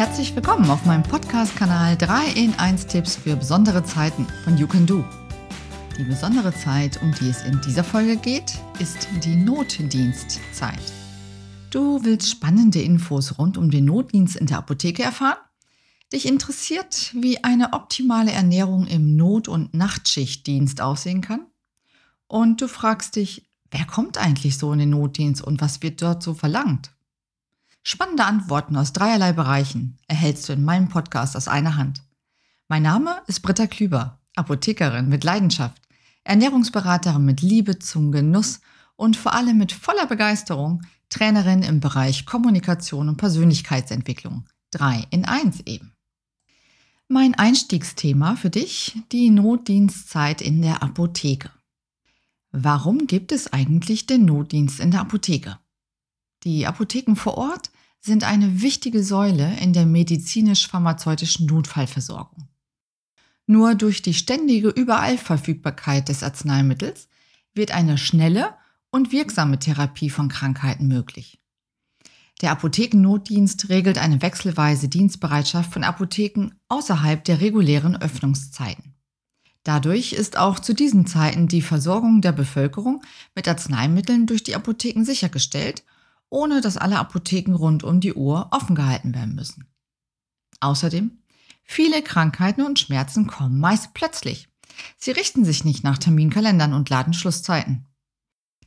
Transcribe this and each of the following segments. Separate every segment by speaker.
Speaker 1: Herzlich willkommen auf meinem Podcast-Kanal 3 in 1 Tipps für besondere Zeiten von You Can Do. Die besondere Zeit, um die es in dieser Folge geht, ist die Notdienstzeit. Du willst spannende Infos rund um den Notdienst in der Apotheke erfahren? Dich interessiert, wie eine optimale Ernährung im Not- und Nachtschichtdienst aussehen kann? Und du fragst dich, wer kommt eigentlich so in den Notdienst und was wird dort so verlangt? Spannende Antworten aus dreierlei Bereichen erhältst du in meinem Podcast aus einer Hand. Mein Name ist Britta Klüber, Apothekerin mit Leidenschaft, Ernährungsberaterin mit Liebe zum Genuss und vor allem mit voller Begeisterung Trainerin im Bereich Kommunikation und Persönlichkeitsentwicklung. Drei in eins eben. Mein Einstiegsthema für dich, die Notdienstzeit in der Apotheke. Warum gibt es eigentlich den Notdienst in der Apotheke? Die Apotheken vor Ort sind eine wichtige Säule in der medizinisch-pharmazeutischen Notfallversorgung. Nur durch die ständige Überallverfügbarkeit des Arzneimittels wird eine schnelle und wirksame Therapie von Krankheiten möglich. Der Apothekennotdienst regelt eine wechselweise Dienstbereitschaft von Apotheken außerhalb der regulären Öffnungszeiten. Dadurch ist auch zu diesen Zeiten die Versorgung der Bevölkerung mit Arzneimitteln durch die Apotheken sichergestellt ohne dass alle Apotheken rund um die Uhr offen gehalten werden müssen. Außerdem, viele Krankheiten und Schmerzen kommen meist plötzlich. Sie richten sich nicht nach Terminkalendern und Ladenschlusszeiten.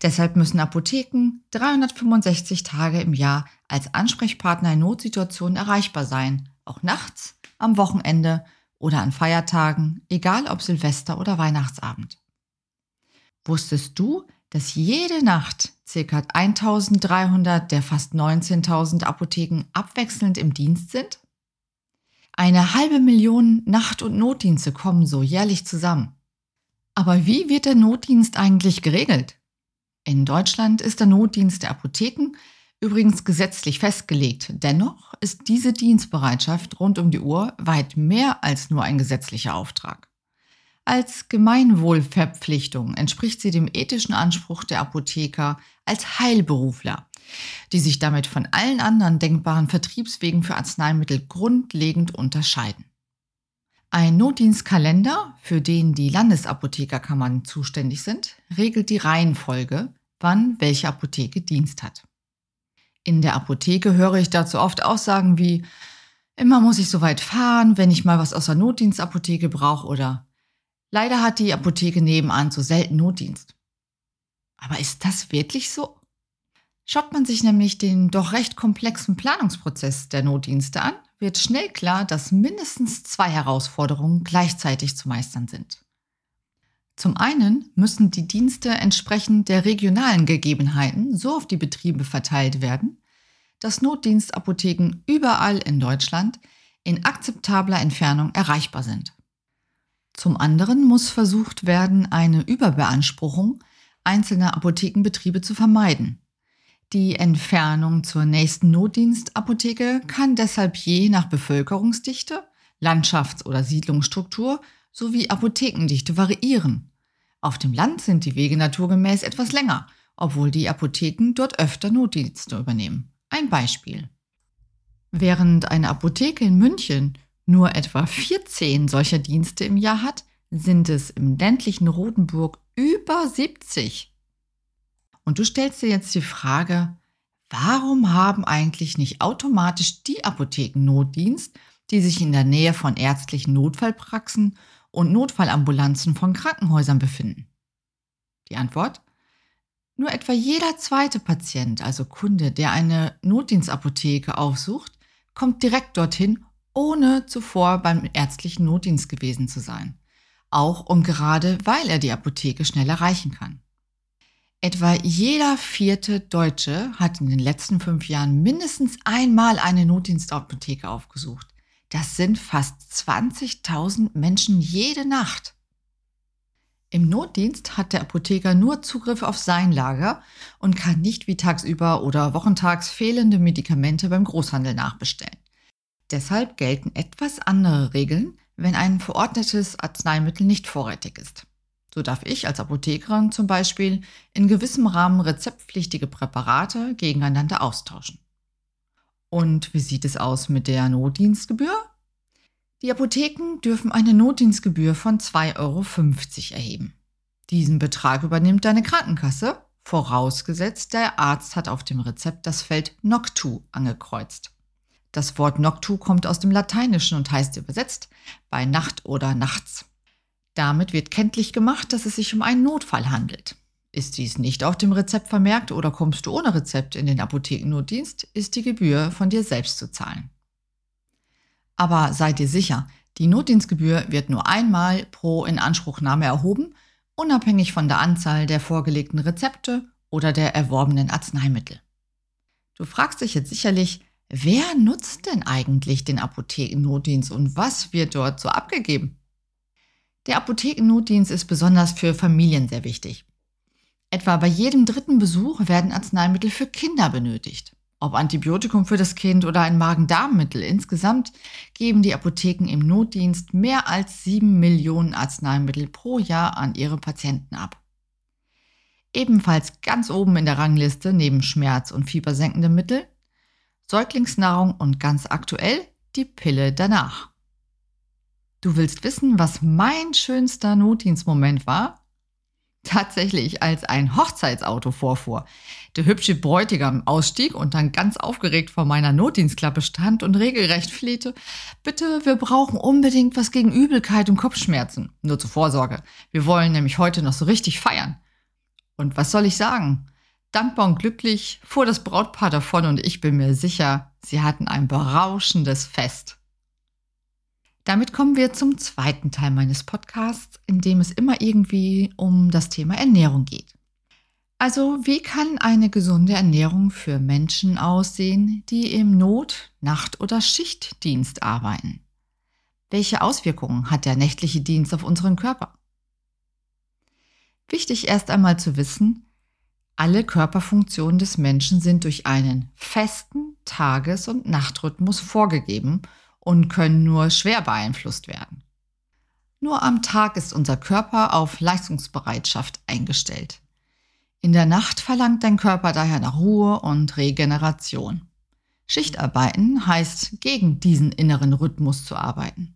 Speaker 1: Deshalb müssen Apotheken 365 Tage im Jahr als Ansprechpartner in Notsituationen erreichbar sein, auch nachts, am Wochenende oder an Feiertagen, egal ob Silvester oder Weihnachtsabend. Wusstest du, dass jede Nacht ca. 1300 der fast 19.000 Apotheken abwechselnd im Dienst sind? Eine halbe Million Nacht- und Notdienste kommen so jährlich zusammen. Aber wie wird der Notdienst eigentlich geregelt? In Deutschland ist der Notdienst der Apotheken übrigens gesetzlich festgelegt. Dennoch ist diese Dienstbereitschaft rund um die Uhr weit mehr als nur ein gesetzlicher Auftrag. Als Gemeinwohlverpflichtung entspricht sie dem ethischen Anspruch der Apotheker als Heilberufler, die sich damit von allen anderen denkbaren Vertriebswegen für Arzneimittel grundlegend unterscheiden. Ein Notdienstkalender, für den die Landesapothekerkammern zuständig sind, regelt die Reihenfolge, wann welche Apotheke Dienst hat. In der Apotheke höre ich dazu oft Aussagen wie Immer muss ich so weit fahren, wenn ich mal was aus der Notdienstapotheke brauche oder Leider hat die Apotheke nebenan so selten Notdienst. Aber ist das wirklich so? Schaut man sich nämlich den doch recht komplexen Planungsprozess der Notdienste an, wird schnell klar, dass mindestens zwei Herausforderungen gleichzeitig zu meistern sind. Zum einen müssen die Dienste entsprechend der regionalen Gegebenheiten so auf die Betriebe verteilt werden, dass Notdienstapotheken überall in Deutschland in akzeptabler Entfernung erreichbar sind. Zum anderen muss versucht werden, eine Überbeanspruchung einzelner Apothekenbetriebe zu vermeiden. Die Entfernung zur nächsten Notdienstapotheke kann deshalb je nach Bevölkerungsdichte, Landschafts- oder Siedlungsstruktur sowie Apothekendichte variieren. Auf dem Land sind die Wege naturgemäß etwas länger, obwohl die Apotheken dort öfter Notdienste übernehmen. Ein Beispiel. Während eine Apotheke in München nur etwa 14 solcher Dienste im Jahr hat, sind es im ländlichen Rotenburg über 70. Und du stellst dir jetzt die Frage, warum haben eigentlich nicht automatisch die Apotheken Notdienst, die sich in der Nähe von ärztlichen Notfallpraxen und Notfallambulanzen von Krankenhäusern befinden? Die Antwort? Nur etwa jeder zweite Patient, also Kunde, der eine Notdienstapotheke aufsucht, kommt direkt dorthin ohne zuvor beim ärztlichen Notdienst gewesen zu sein. Auch und gerade, weil er die Apotheke schnell erreichen kann. Etwa jeder vierte Deutsche hat in den letzten fünf Jahren mindestens einmal eine Notdienstapotheke aufgesucht. Das sind fast 20.000 Menschen jede Nacht. Im Notdienst hat der Apotheker nur Zugriff auf sein Lager und kann nicht wie tagsüber oder wochentags fehlende Medikamente beim Großhandel nachbestellen. Deshalb gelten etwas andere Regeln, wenn ein verordnetes Arzneimittel nicht vorrätig ist. So darf ich als Apothekerin zum Beispiel in gewissem Rahmen rezeptpflichtige Präparate gegeneinander austauschen. Und wie sieht es aus mit der Notdienstgebühr? Die Apotheken dürfen eine Notdienstgebühr von 2,50 Euro erheben. Diesen Betrag übernimmt deine Krankenkasse, vorausgesetzt der Arzt hat auf dem Rezept das Feld Noctu angekreuzt. Das Wort Noctu kommt aus dem Lateinischen und heißt übersetzt bei Nacht oder nachts. Damit wird kenntlich gemacht, dass es sich um einen Notfall handelt. Ist dies nicht auf dem Rezept vermerkt oder kommst du ohne Rezept in den Apothekennotdienst, ist die Gebühr von dir selbst zu zahlen. Aber seid dir sicher, die Notdienstgebühr wird nur einmal pro Inanspruchnahme erhoben, unabhängig von der Anzahl der vorgelegten Rezepte oder der erworbenen Arzneimittel. Du fragst dich jetzt sicherlich, wer nutzt denn eigentlich den Apothekennotdienst und was wird dort so abgegeben? Der Apothekennotdienst ist besonders für Familien sehr wichtig. Etwa bei jedem dritten Besuch werden Arzneimittel für Kinder benötigt. Ob Antibiotikum für das Kind oder ein Magen-Darm-Mittel, insgesamt geben die Apotheken im Notdienst mehr als sieben Millionen Arzneimittel pro Jahr an ihre Patienten ab. Ebenfalls ganz oben in der Rangliste neben Schmerz- und fiebersenkende Mittel, Säuglingsnahrung und ganz aktuell die Pille danach. Du willst wissen, was mein schönster Notdienstmoment war? tatsächlich als ein Hochzeitsauto vorfuhr. Der hübsche Bräutigam ausstieg und dann ganz aufgeregt vor meiner Notdienstklappe stand und regelrecht flehte, bitte, wir brauchen unbedingt was gegen Übelkeit und Kopfschmerzen. Nur zur Vorsorge. Wir wollen nämlich heute noch so richtig feiern. Und was soll ich sagen? Dankbar und glücklich fuhr das Brautpaar davon und ich bin mir sicher, sie hatten ein berauschendes Fest. Damit kommen wir zum zweiten Teil meines Podcasts, in dem es immer irgendwie um das Thema Ernährung geht. Also wie kann eine gesunde Ernährung für Menschen aussehen, die im Not-, Nacht- oder Schichtdienst arbeiten? Welche Auswirkungen hat der nächtliche Dienst auf unseren Körper? Wichtig erst einmal zu wissen, alle Körperfunktionen des Menschen sind durch einen festen Tages- und Nachtrhythmus vorgegeben und können nur schwer beeinflusst werden. Nur am Tag ist unser Körper auf Leistungsbereitschaft eingestellt. In der Nacht verlangt dein Körper daher nach Ruhe und Regeneration. Schichtarbeiten heißt, gegen diesen inneren Rhythmus zu arbeiten.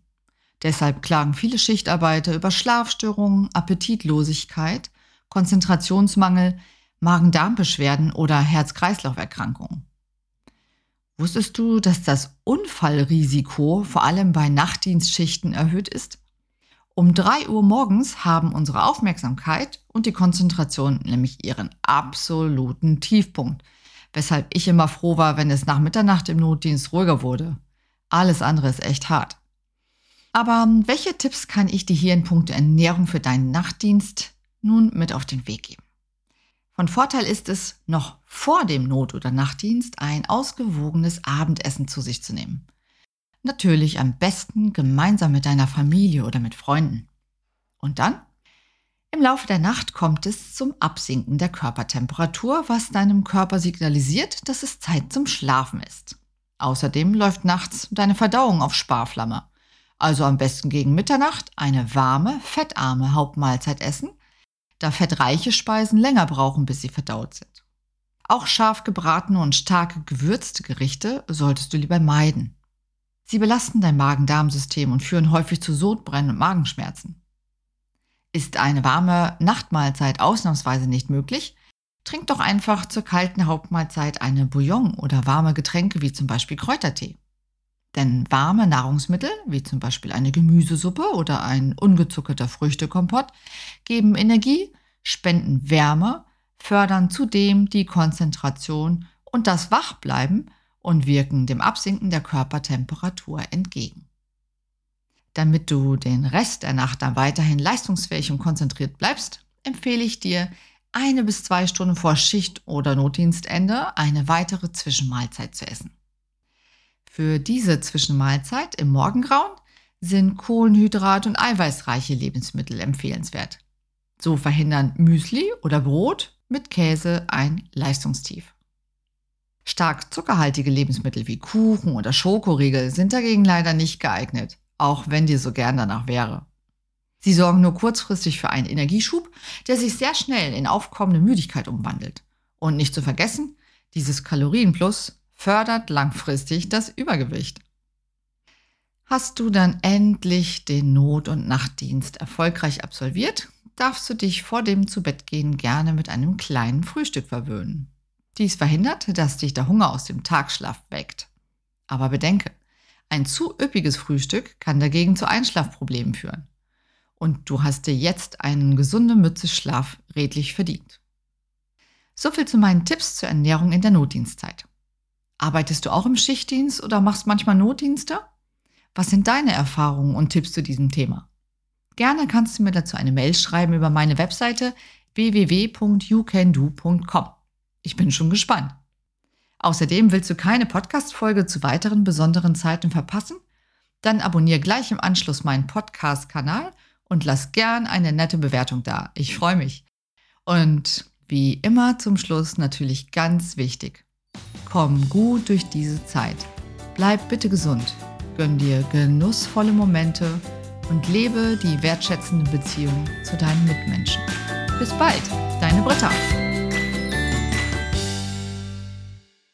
Speaker 1: Deshalb klagen viele Schichtarbeiter über Schlafstörungen, Appetitlosigkeit, Konzentrationsmangel, Magen-Darm-Beschwerden oder Herz-Kreislauf-Erkrankungen. Wusstest du, dass das Unfallrisiko vor allem bei Nachtdienstschichten erhöht ist? Um 3 Uhr morgens haben unsere Aufmerksamkeit und die Konzentration nämlich ihren absoluten Tiefpunkt, weshalb ich immer froh war, wenn es nach Mitternacht im Notdienst ruhiger wurde. Alles andere ist echt hart. Aber welche Tipps kann ich dir hier in puncto Ernährung für deinen Nachtdienst nun mit auf den Weg geben? Von Vorteil ist es, noch vor dem Not- oder Nachtdienst ein ausgewogenes Abendessen zu sich zu nehmen. Natürlich am besten gemeinsam mit deiner Familie oder mit Freunden. Und dann? Im Laufe der Nacht kommt es zum Absinken der Körpertemperatur, was deinem Körper signalisiert, dass es Zeit zum Schlafen ist. Außerdem läuft nachts deine Verdauung auf Sparflamme. Also am besten gegen Mitternacht eine warme, fettarme Hauptmahlzeit essen da fettreiche Speisen länger brauchen, bis sie verdaut sind. Auch scharf gebratene und stark gewürzte Gerichte solltest du lieber meiden. Sie belasten dein Magen-Darm-System und führen häufig zu Sodbrennen und Magenschmerzen. Ist eine warme Nachtmahlzeit ausnahmsweise nicht möglich, trink doch einfach zur kalten Hauptmahlzeit eine Bouillon oder warme Getränke wie zum Beispiel Kräutertee. Denn warme Nahrungsmittel, wie zum Beispiel eine Gemüsesuppe oder ein ungezuckerter Früchtekompott, geben Energie, spenden Wärme, fördern zudem die Konzentration und das Wachbleiben und wirken dem Absinken der Körpertemperatur entgegen. Damit du den Rest der Nacht dann weiterhin leistungsfähig und konzentriert bleibst, empfehle ich dir, eine bis zwei Stunden vor Schicht- oder Notdienstende eine weitere Zwischenmahlzeit zu essen. Für diese Zwischenmahlzeit im Morgengrauen sind Kohlenhydrat- und eiweißreiche Lebensmittel empfehlenswert. So verhindern Müsli oder Brot mit Käse ein Leistungstief. Stark zuckerhaltige Lebensmittel wie Kuchen oder Schokoriegel sind dagegen leider nicht geeignet, auch wenn dir so gern danach wäre. Sie sorgen nur kurzfristig für einen Energieschub, der sich sehr schnell in aufkommende Müdigkeit umwandelt. Und nicht zu vergessen, dieses Kalorienplus fördert langfristig das Übergewicht. Hast du dann endlich den Not- und Nachtdienst erfolgreich absolviert, darfst du dich vor dem Zubettgehen gerne mit einem kleinen Frühstück verwöhnen. Dies verhindert, dass dich der Hunger aus dem Tagschlaf weckt. Aber bedenke, ein zu üppiges Frühstück kann dagegen zu Einschlafproblemen führen. Und du hast dir jetzt einen gesunden Mütze Schlaf redlich verdient. So viel zu meinen Tipps zur Ernährung in der Notdienstzeit. Arbeitest du auch im Schichtdienst oder machst manchmal Notdienste? Was sind deine Erfahrungen und Tipps zu diesem Thema? Gerne kannst du mir dazu eine Mail schreiben über meine Webseite www.youcando.com. Ich bin schon gespannt. Außerdem willst du keine Podcast-Folge zu weiteren besonderen Zeiten verpassen? Dann abonniere gleich im Anschluss meinen Podcast-Kanal und lass gern eine nette Bewertung da. Ich freue mich. Und wie immer zum Schluss natürlich ganz wichtig. Komm gut durch diese Zeit. Bleib bitte gesund Gönn dir genussvolle Momente und lebe die wertschätzende Beziehung zu deinen Mitmenschen. Bis bald, deine Britta.